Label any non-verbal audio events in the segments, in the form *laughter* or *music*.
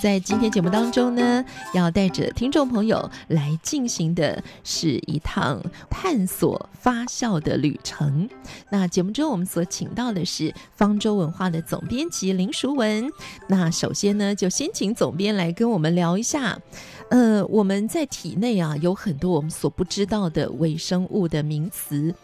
在今天节目当中呢，要带着听众朋友来进行的是一趟探索发酵的旅程。那节目中我们所请到的是方舟文化的总编辑林淑文。那首先呢，就先请总编来跟我们聊一下。呃，我们在体内啊，有很多我们所不知道的微生物的名词。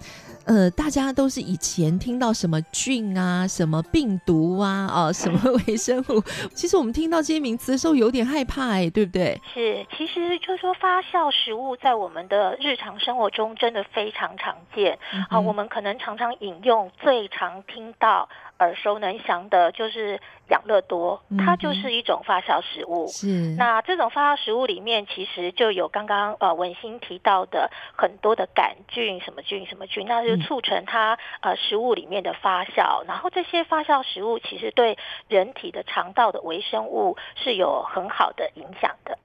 呃，大家都是以前听到什么菌啊、什么病毒啊、啊什么 *laughs* 微生物，其实我们听到这些名词的时候有点害怕，哎，对不对？是，其实就是说发酵食物在我们的日常生活中真的非常常见。嗯、啊，我们可能常常饮用，最常听到。耳熟能详的就是养乐多，它就是一种发酵食物。是，那这种发酵食物里面，其实就有刚刚呃文心提到的很多的杆菌，什么菌什么菌，那就促成它呃食物里面的发酵。然后这些发酵食物其实对人体的肠道的微生物是有很好的影响的。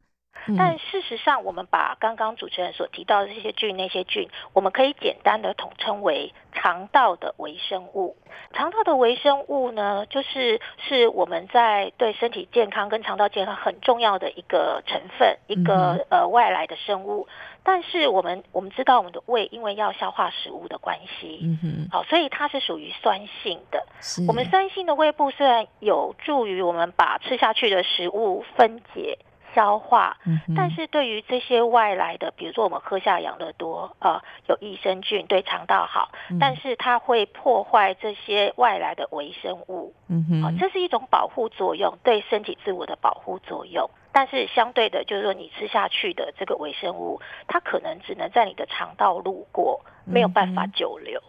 但事实上，我们把刚刚主持人所提到的这些菌，那些菌，我们可以简单的统称为肠道的微生物。肠道的微生物呢，就是是我们在对身体健康跟肠道健康很重要的一个成分，一个呃外来的生物。但是我们我们知道，我们的胃因为要消化食物的关系，嗯哼，好，所以它是属于酸性的。我们酸性的胃部虽然有助于我们把吃下去的食物分解。消化，但是对于这些外来的，比如说我们喝下养乐多，呃，有益生菌对肠道好，但是它会破坏这些外来的微生物，嗯哼、呃，这是一种保护作用，对身体自我的保护作用。但是相对的，就是说你吃下去的这个微生物，它可能只能在你的肠道路过，没有办法久留，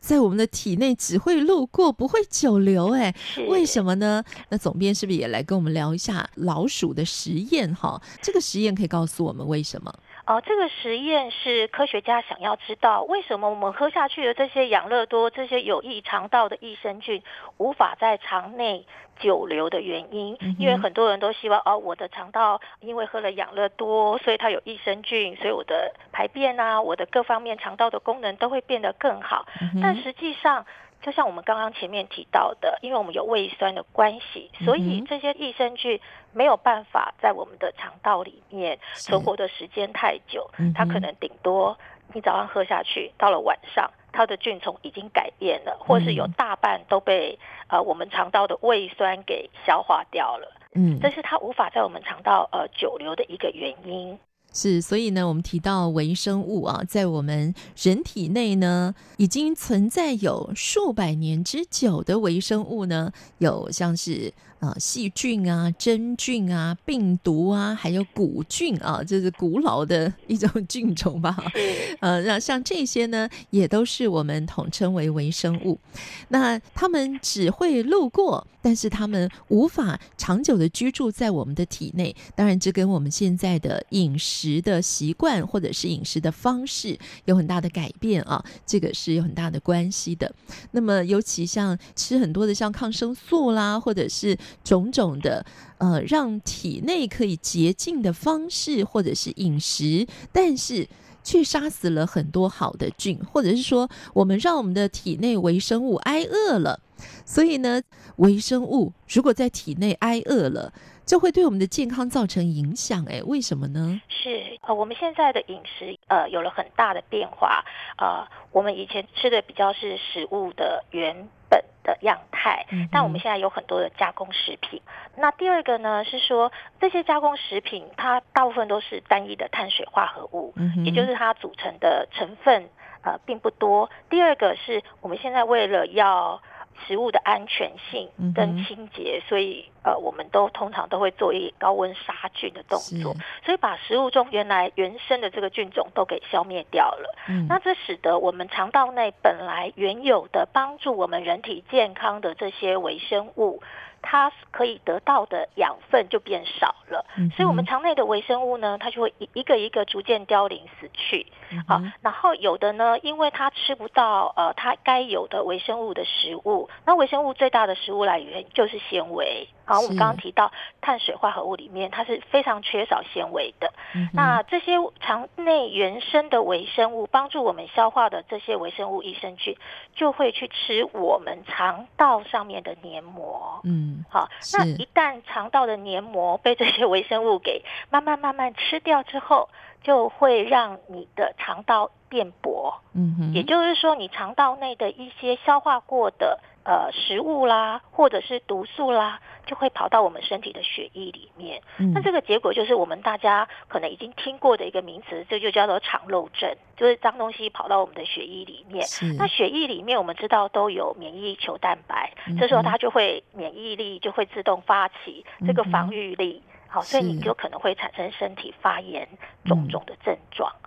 在我们的体内只会路过，不会久留。哎，为什么呢？那总编是不是也来跟我们聊一下老鼠的实验？哈，这个实验可以告诉我们为什么？哦，这个实验是科学家想要知道为什么我们喝下去的这些养乐多，这些有益肠道的益生菌无法在肠内久留的原因。因为很多人都希望，哦，我的肠道因为喝了养乐多，所以它有益生菌，所以我的排便啊，我的各方面肠道的功能都会变得更好。但实际上，就像我们刚刚前面提到的，因为我们有胃酸的关系，所以这些益生菌没有办法在我们的肠道里面存活的时间太久，它可能顶多你早上喝下去，到了晚上，它的菌虫已经改变了，或是有大半都被呃我们肠道的胃酸给消化掉了。嗯，这是它无法在我们肠道呃久留的一个原因。是，所以呢，我们提到微生物啊，在我们人体内呢，已经存在有数百年之久的微生物呢，有像是。啊，细菌啊，真菌啊，病毒啊，还有古菌啊，这是古老的一种菌种吧？*laughs* 呃，那像这些呢，也都是我们统称为微生物。那他们只会路过，但是他们无法长久的居住在我们的体内。当然，这跟我们现在的饮食的习惯或者是饮食的方式有很大的改变啊，这个是有很大的关系的。那么，尤其像吃很多的像抗生素啦，或者是种种的呃，让体内可以洁净的方式，或者是饮食，但是却杀死了很多好的菌，或者是说，我们让我们的体内微生物挨饿了。所以呢，微生物如果在体内挨饿了，就会对我们的健康造成影响。哎，为什么呢？是呃，我们现在的饮食呃有了很大的变化。呃，我们以前吃的比较是食物的原本的样态，但我们现在有很多的加工食品。那第二个呢，是说这些加工食品它大部分都是单一的碳水化合物，也就是它组成的成分呃并不多。第二个是我们现在为了要食物的安全性跟清洁，所以呃，我们都通常都会做一高温杀菌的动作，所以把食物中原来原生的这个菌种都给消灭掉了。嗯，那这使得我们肠道内本来原有的帮助我们人体健康的这些微生物。它可以得到的养分就变少了，嗯、所以我们肠内的微生物呢，它就会一一个一个逐渐凋零死去。好、然后有的呢，因为它吃不到呃它该有的微生物的食物，那微生物最大的食物来源就是纤维。好，我们刚刚提到碳水化合物里面，它是非常缺少纤维的。嗯、那这些肠内原生的微生物，帮助我们消化的这些微生物益生菌，就会去吃我们肠道上面的黏膜。嗯，好，那一旦肠道的黏膜被这些微生物给慢慢慢慢吃掉之后，就会让你的肠道变薄。嗯哼，也就是说，你肠道内的一些消化过的。呃，食物啦，或者是毒素啦，就会跑到我们身体的血液里面。嗯、那这个结果就是我们大家可能已经听过的一个名词，这就叫做肠漏症，就是脏东西跑到我们的血液里面。那血液里面我们知道都有免疫球蛋白，这时候它就会免疫力就会自动发起这个防御力，嗯、好，所以你就可能会产生身体发炎种种的症状。嗯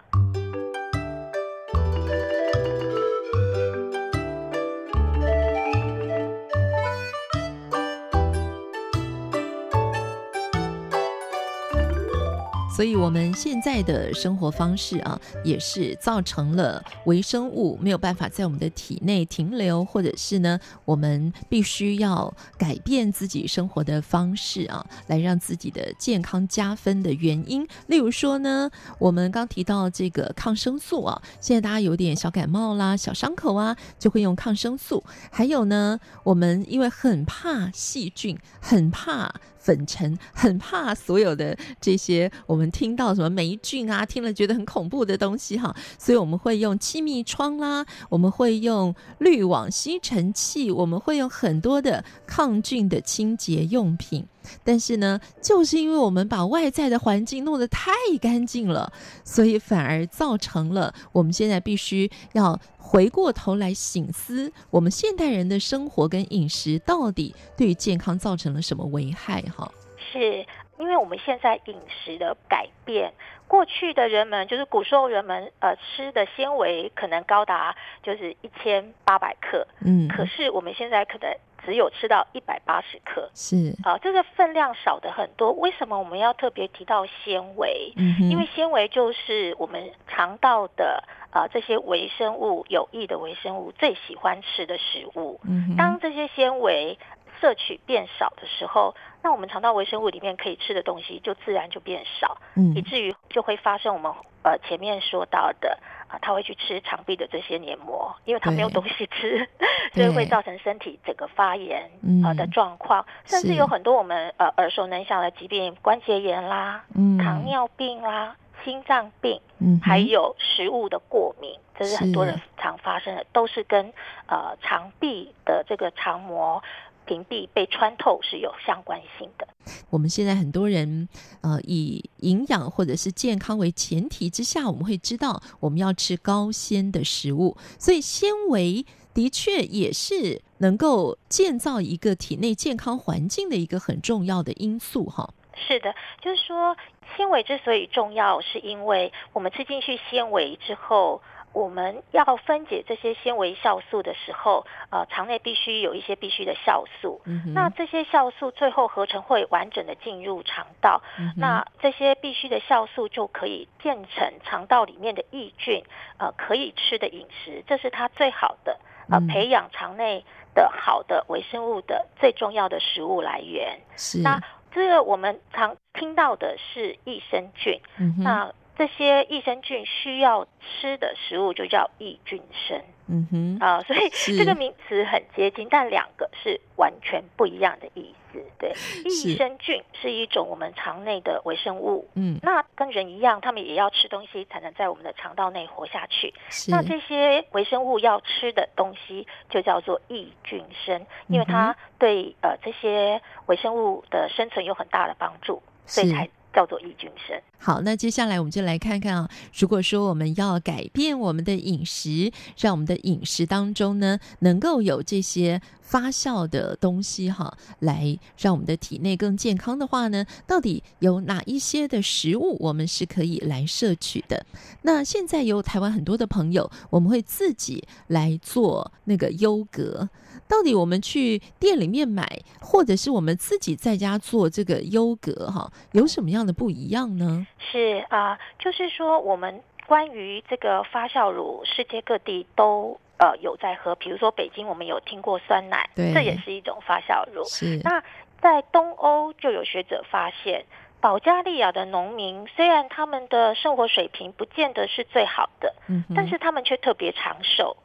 所以，我们现在的生活方式啊，也是造成了微生物没有办法在我们的体内停留，或者是呢，我们必须要改变自己生活的方式啊，来让自己的健康加分的原因。例如说呢，我们刚提到这个抗生素啊，现在大家有点小感冒啦、小伤口啊，就会用抗生素。还有呢，我们因为很怕细菌，很怕。粉尘很怕所有的这些我们听到什么霉菌啊，听了觉得很恐怖的东西哈，所以我们会用气密窗啦，我们会用滤网吸尘器，我们会用很多的抗菌的清洁用品。但是呢，就是因为我们把外在的环境弄得太干净了，所以反而造成了我们现在必须要回过头来醒思，我们现代人的生活跟饮食到底对于健康造成了什么危害？哈，是因为我们现在饮食的改变，过去的人们就是古时候人们呃吃的纤维可能高达就是一千八百克，嗯，可是我们现在可能。只有吃到一百八十克，是啊，这个分量少的很多。为什么我们要特别提到纤维？嗯，因为纤维就是我们肠道的啊这些微生物有益的微生物最喜欢吃的食物。嗯，当这些纤维摄取变少的时候，那我们肠道微生物里面可以吃的东西就自然就变少，嗯，以至于就会发生我们呃前面说到的。啊，他会去吃肠壁的这些黏膜，因为他没有东西吃，*laughs* 所以会造成身体整个发炎啊的状况，嗯、甚至有很多我们呃耳熟能详的疾病，关节炎啦、嗯、糖尿病啦、心脏病，嗯、还有食物的过敏，这是很多人常发生的，是都是跟呃肠壁的这个肠膜。屏蔽被穿透是有相关性的。我们现在很多人，呃，以营养或者是健康为前提之下，我们会知道我们要吃高纤的食物，所以纤维的确也是能够建造一个体内健康环境的一个很重要的因素，哈。是的，就是说纤维之所以重要，是因为我们吃进去纤维之后。我们要分解这些纤维酵素的时候，呃，肠内必须有一些必须的酵素。嗯、那这些酵素最后合成会完整的进入肠道。嗯、那这些必须的酵素就可以变成肠道里面的益菌，呃，可以吃的饮食。这是它最好的，呃，培养肠内的好的微生物的最重要的食物来源。是。那这个我们常听到的是益生菌。嗯、哼那这些益生菌需要吃的食物就叫益菌生，嗯哼。啊，所以这个名词很接近，但两个是完全不一样的意思。对，益生菌是一种我们肠内的微生物，嗯，那跟人一样，他们也要吃东西才能在我们的肠道内活下去。是。那这些微生物要吃的东西就叫做益菌生，因为它对呃这些微生物的生存有很大的帮助，所以才。叫做益菌生。好，那接下来我们就来看看啊，如果说我们要改变我们的饮食，让我们的饮食当中呢，能够有这些发酵的东西哈，来让我们的体内更健康的话呢，到底有哪一些的食物我们是可以来摄取的？那现在有台湾很多的朋友，我们会自己来做那个优格。到底我们去店里面买，或者是我们自己在家做这个优格哈，有什么样的不一样呢？是啊、就是说我们关于这个发酵乳，世界各地都呃有在喝，比如说北京，我们有听过酸奶，这也是一种发酵乳。是。那在东欧就有学者发现。保加利亚的农民虽然他们的生活水平不见得是最好的，嗯，但是他们却特别长寿。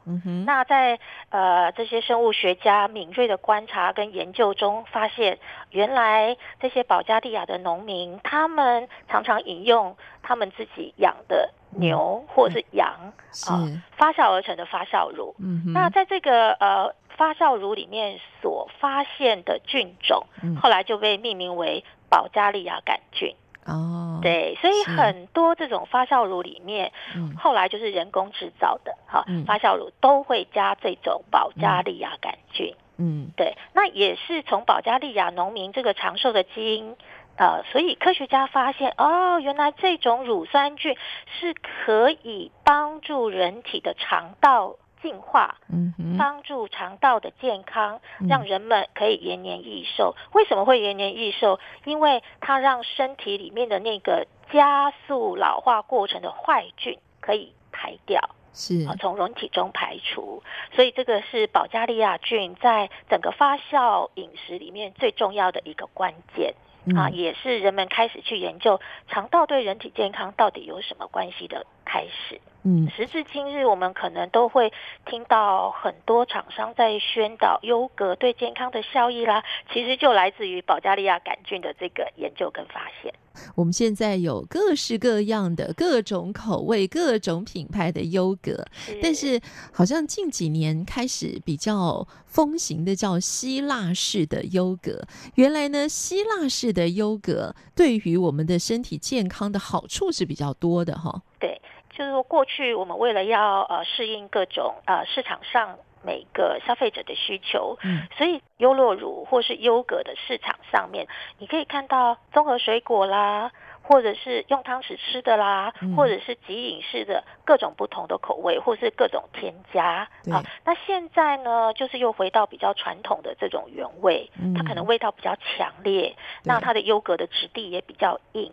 那在呃这些生物学家敏锐的观察跟研究中，发现原来这些保加利亚的农民，他们常常饮用他们自己养的牛或者是羊啊、发酵而成的发酵乳。嗯，那在这个呃发酵乳里面所发现的菌种，后来就被命名为。保加利亚杆菌哦，对，所以很多这种发酵乳里面，后来就是人工制造的哈、嗯，发酵乳都会加这种保加利亚杆菌，嗯，对，那也是从保加利亚农民这个长寿的基因，呃，所以科学家发现哦，原来这种乳酸菌是可以帮助人体的肠道。进化，嗯，帮助肠道的健康，让人们可以延年益寿。为什么会延年益寿？因为它让身体里面的那个加速老化过程的坏菌可以排掉，是从人体中排除。所以这个是保加利亚菌在整个发酵饮食里面最重要的一个关键。嗯、啊，也是人们开始去研究肠道对人体健康到底有什么关系的开始。嗯，时至今日，我们可能都会听到很多厂商在宣导优格对健康的效益啦，其实就来自于保加利亚杆菌的这个研究跟发现。我们现在有各式各样的各种口味、各种品牌的优格，但是好像近几年开始比较风行的叫希腊式的优格。原来呢，希腊式的优格对于我们的身体健康的好处是比较多的哈。对。就是说，过去我们为了要呃适应各种呃市场上每个消费者的需求，嗯，所以优酪乳或是优格的市场上面，你可以看到综合水果啦，或者是用汤匙吃的啦，嗯、或者是即饮式的各种不同的口味，或是各种添加啊。那现在呢，就是又回到比较传统的这种原味，它可能味道比较强烈，嗯、那它的优格的质地也比较硬，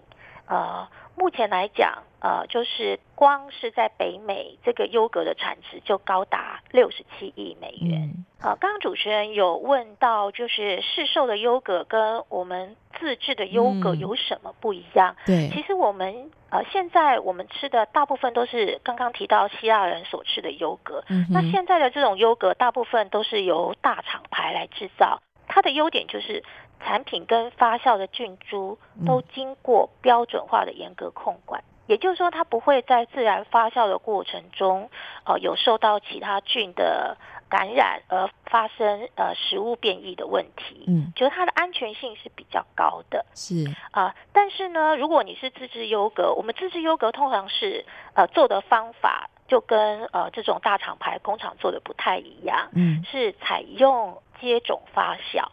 呃。目前来讲，呃，就是光是在北美，这个优格的产值就高达六十七亿美元。嗯。呃，刚刚主持人有问到，就是市售的优格跟我们自制的优格有什么不一样？嗯。对，其实我们呃现在我们吃的大部分都是刚刚提到希腊人所吃的优格。嗯。那现在的这种优格大部分都是由大厂牌来制造，它的优点就是。产品跟发酵的菌株都经过标准化的严格控管，也就是说，它不会在自然发酵的过程中，呃，有受到其他菌的感染而发生呃食物变异的问题。嗯，就是它的安全性是比较高的。是啊，呃，但是呢，如果你是自制优格，我们自制优格通常是呃做的方法就跟呃这种大厂牌工厂做的不太一样。嗯，是采用接种发酵。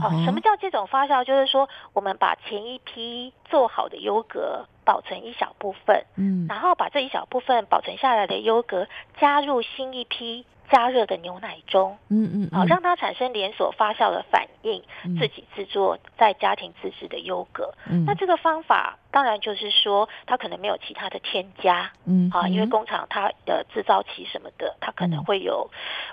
好，什么叫这种发酵？就是说，我们把前一批做好的优格保存一小部分，嗯，然后把这一小部分保存下来的优格加入新一批。加热的牛奶中，嗯嗯，好，让它产生连锁发酵的反应，自己制作在家庭自制的优格。嗯，那这个方法当然就是说，它可能没有其他的添加，嗯，啊，因为工厂它的制造期什么的，它可能会有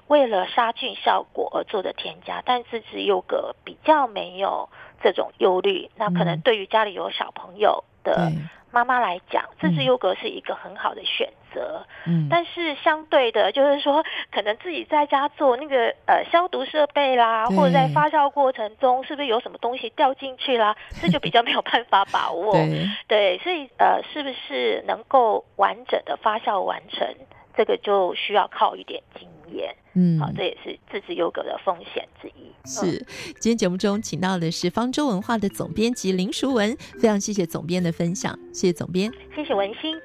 为了杀菌效果而做的添加，但自制优格比较没有这种忧虑。那可能对于家里有小朋友的。妈妈来讲，自制优格是一个很好的选择。嗯，但是相对的，就是说，可能自己在家做那个呃消毒设备啦，或者在发酵过程中，是不是有什么东西掉进去啦？*laughs* 这就比较没有办法把握。对，对，所以呃，是不是能够完整的发酵完成，这个就需要靠一点经验。嗯，好，这也是自制优格的风险之一。是，今天节目中请到的是方舟文化的总编辑林淑文，非常谢谢总编的分享，谢谢总编，谢谢文心，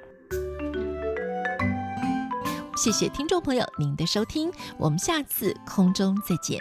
谢谢听众朋友您的收听，我们下次空中再见。